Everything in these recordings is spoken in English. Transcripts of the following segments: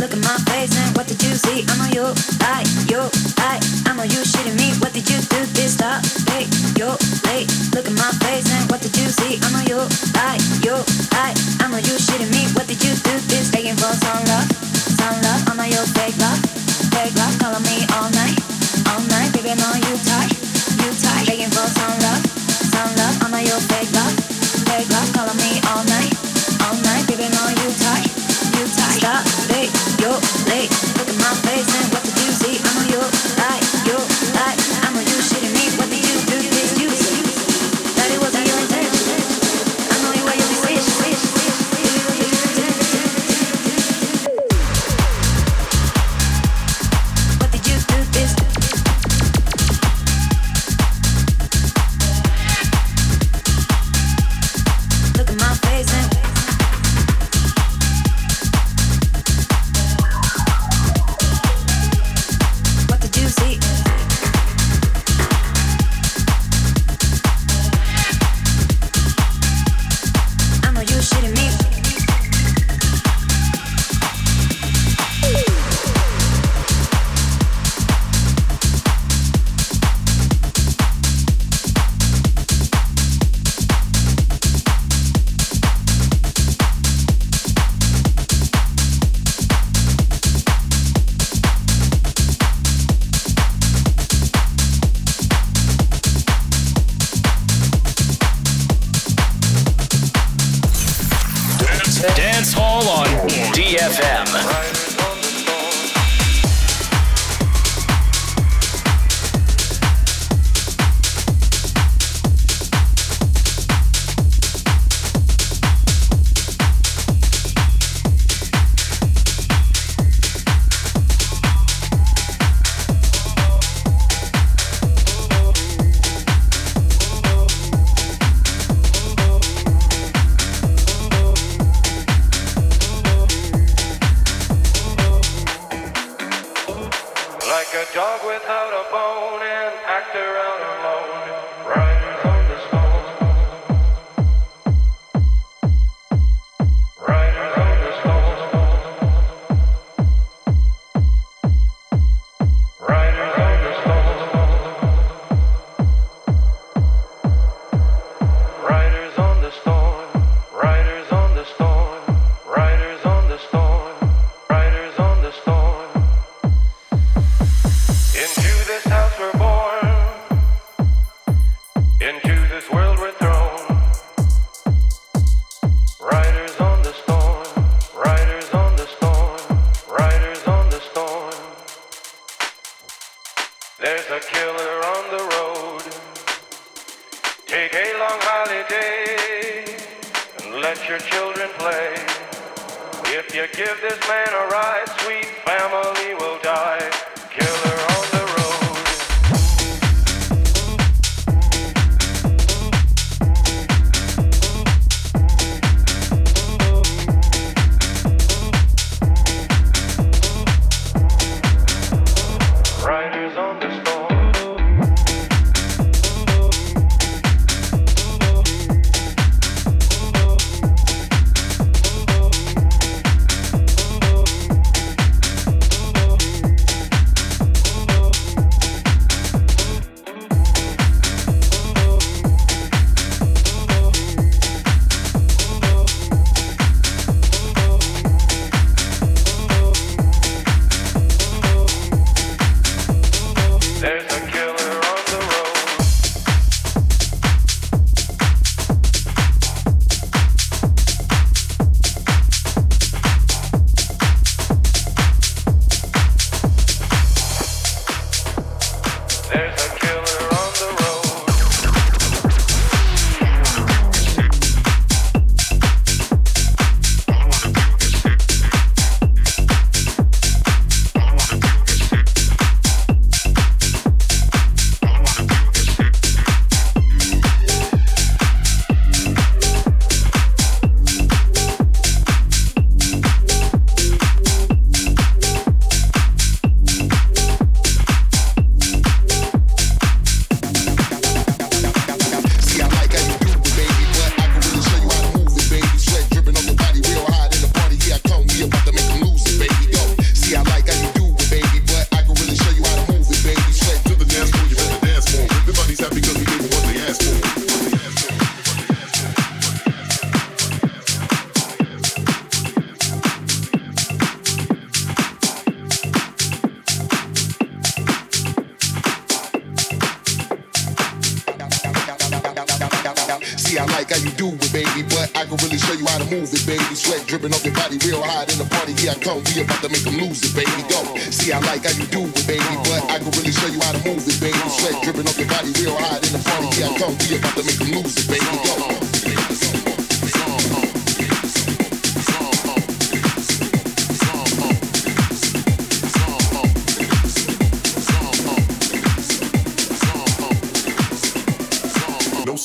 Look at my face and what did you see? I'm on you, I, you, I'm on you shitting me. What did you do this time? Late. Look at my face and what did you see? I'm on you, I, you, I, I'm on you shitting me. What did you do this? Begging for some love, some love. I'm on your fake love, fake love. Calling me.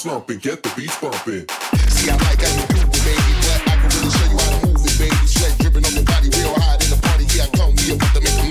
slumping, get the beats bumping. See, I like how you do it, baby, but I can really show you how to move it, baby. Sweat dripping on your body real hot in the party. Yeah, I come here, about to make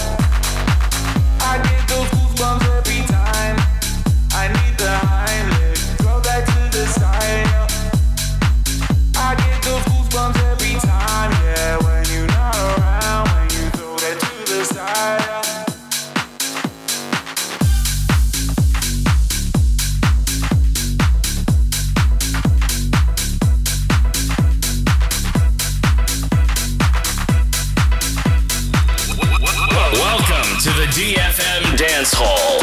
Dance Hall.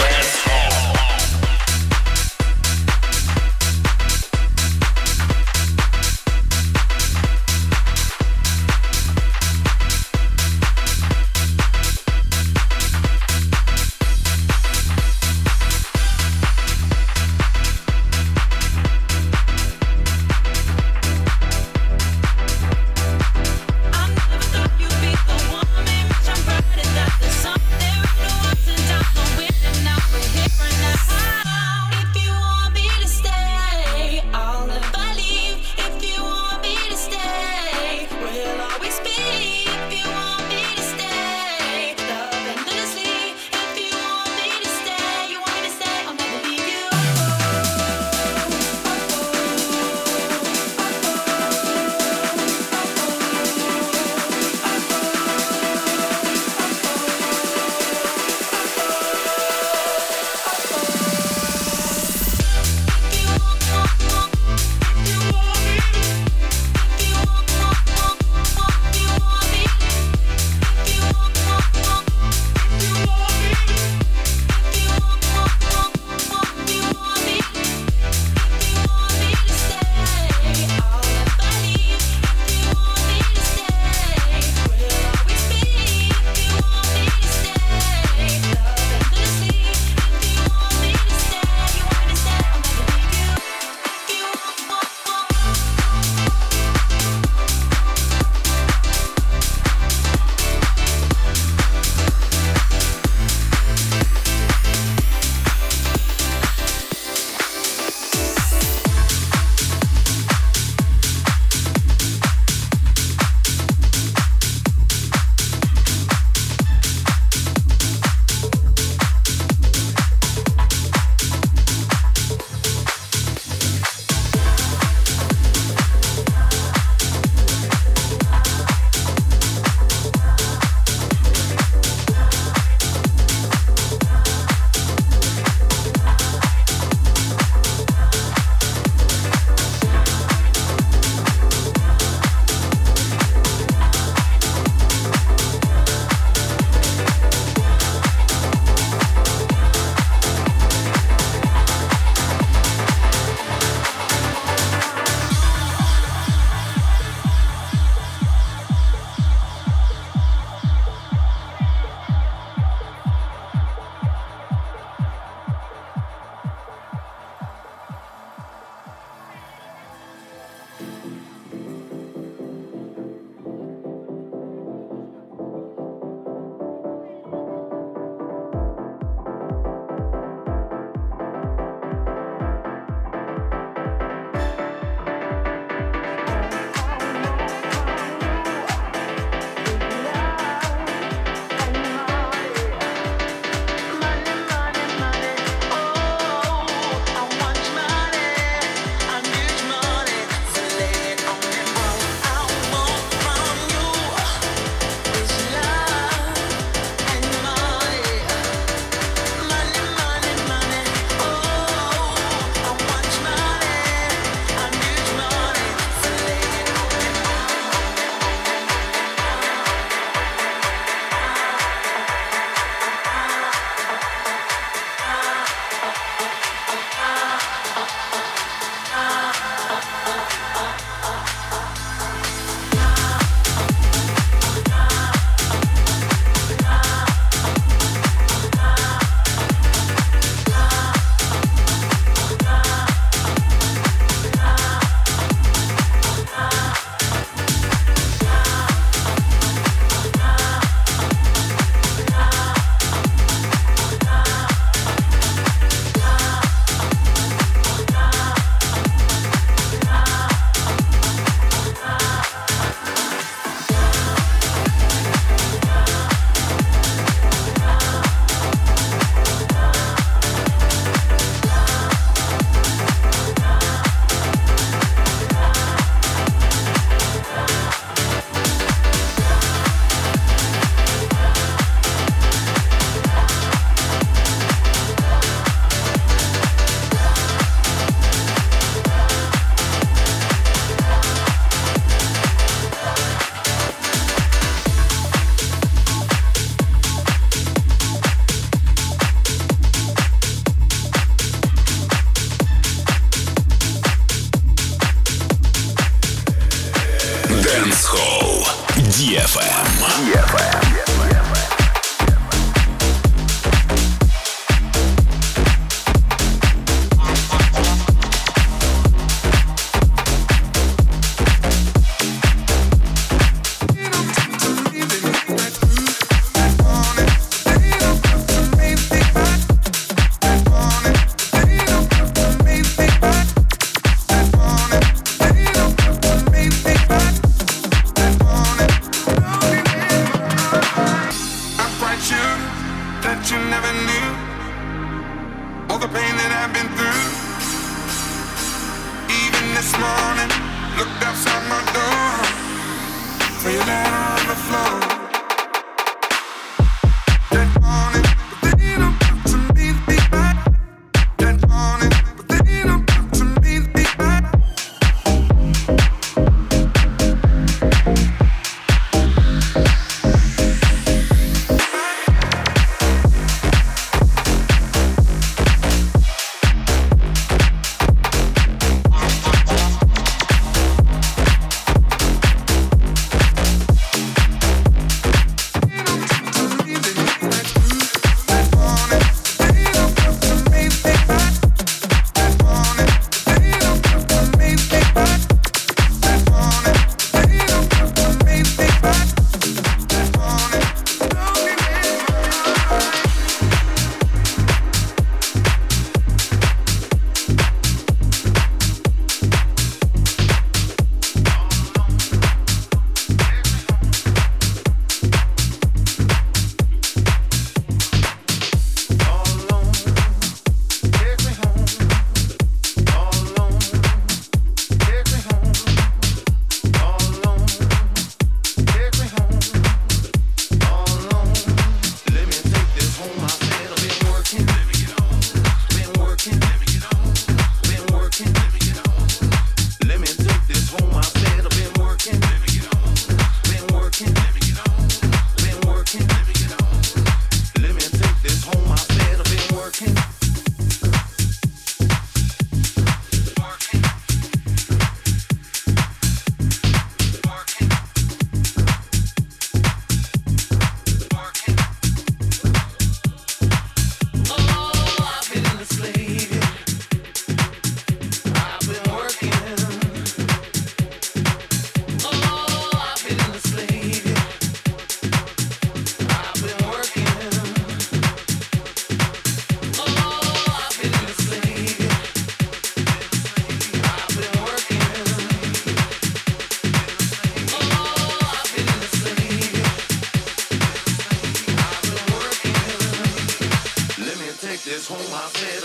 hold my bed.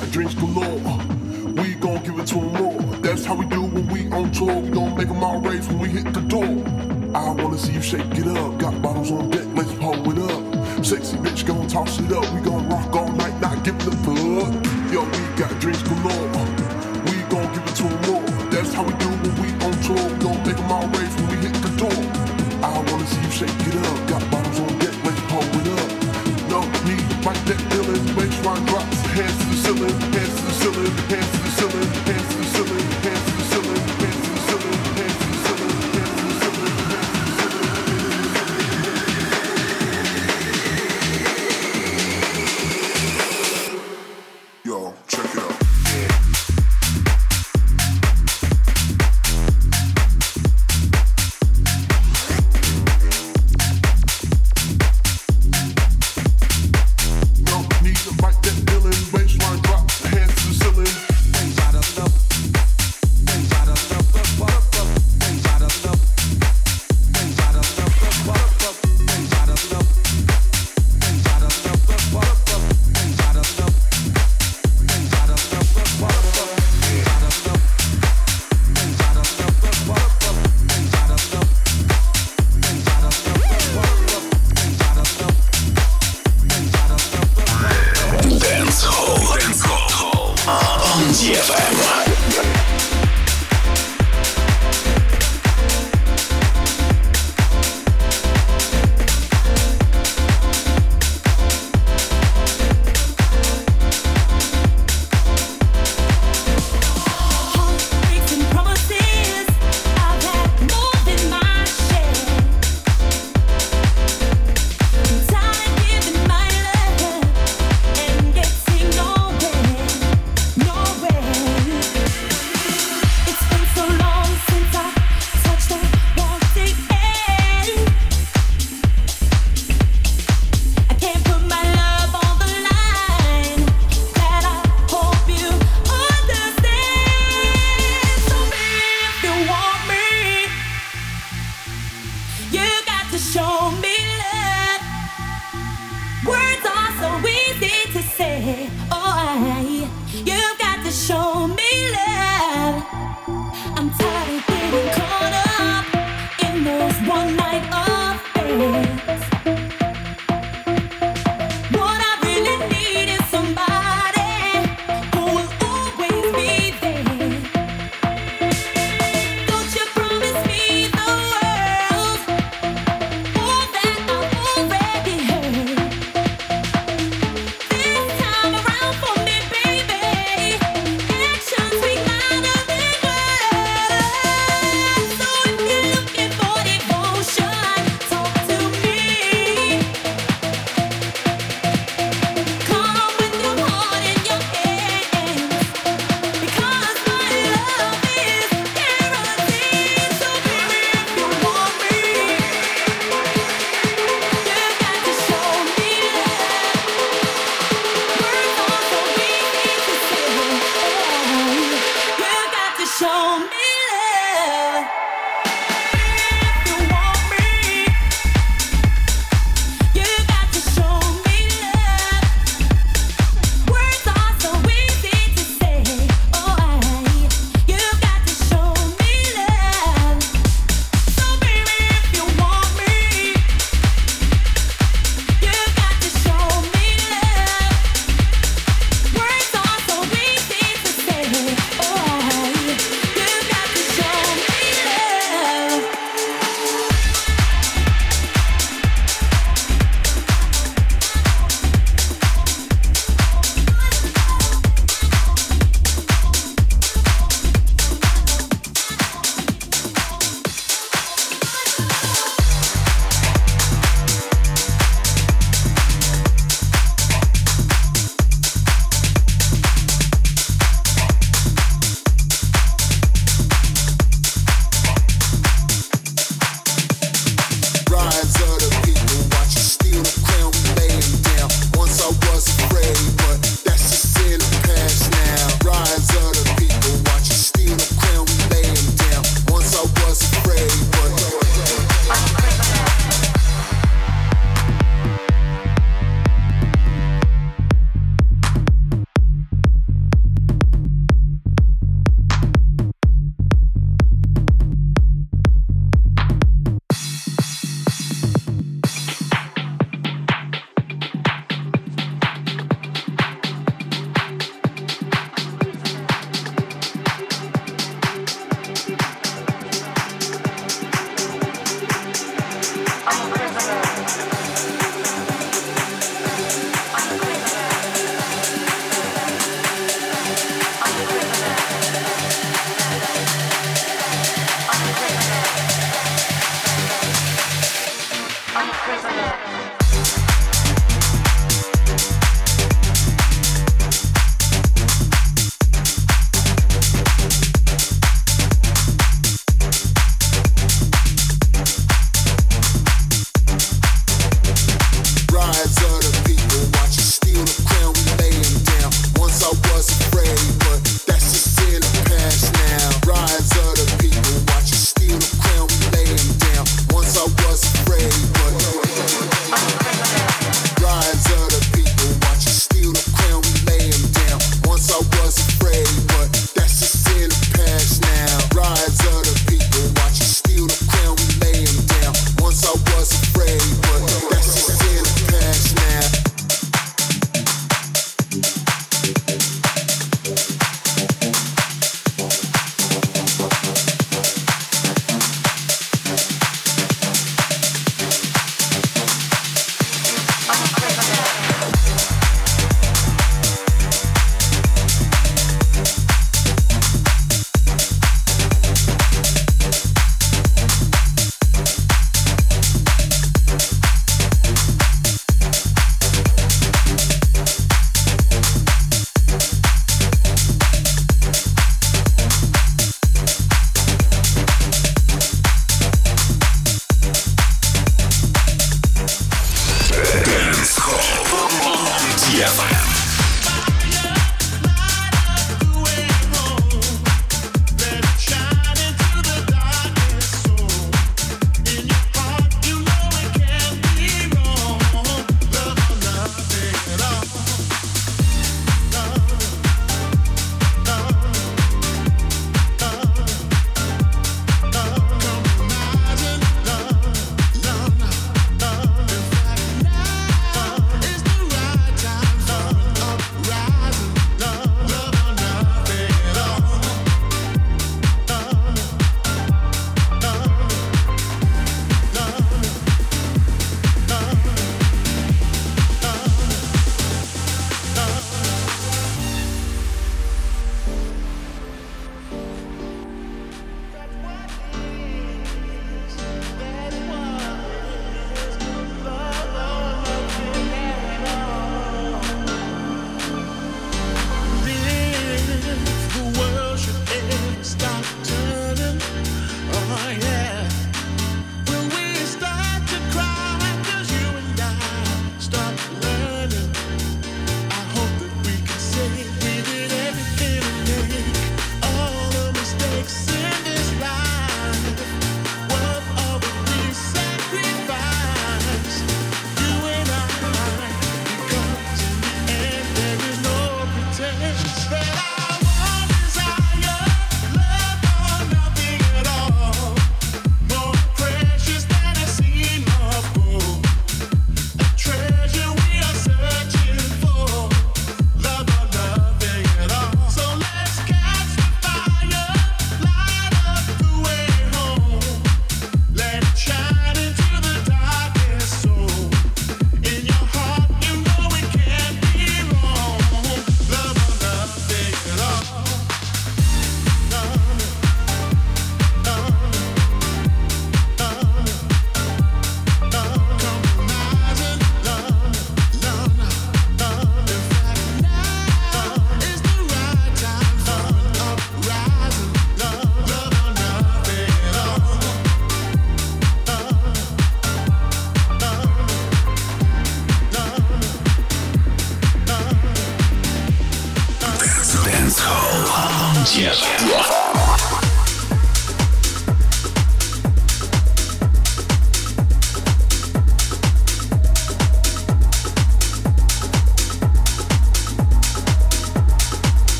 Drinks galore. We gon' give it to them more. That's how we do when we on tour. We gon' make them all raise when we hit the door. I wanna see you shake it up. Got bottles on deck, let's pull it up. Sexy bitch gon' toss it up. We gon' rock all night, not give the fuck. Yo, we got drinks galore. We gon' give it to them more. That's how we do when we on tour. We gon' make them all raise when we hit the door. I wanna see you shake it up.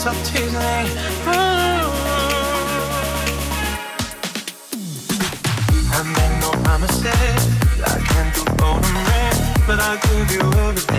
face of Disney. I made no promises. I can't do golden rain, but I'll give you everything.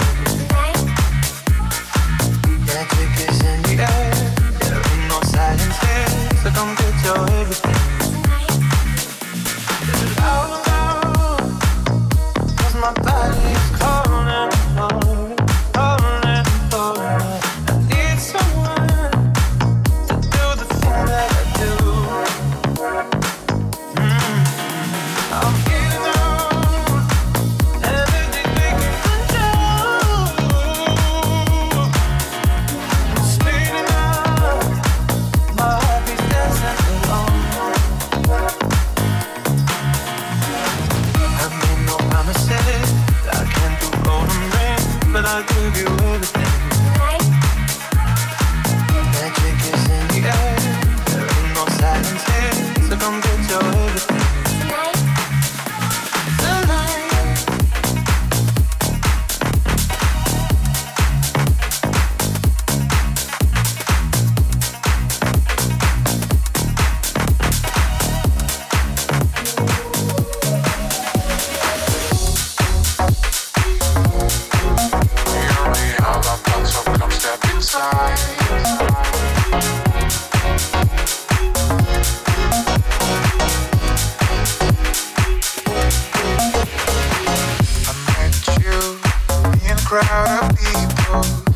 crowd of people.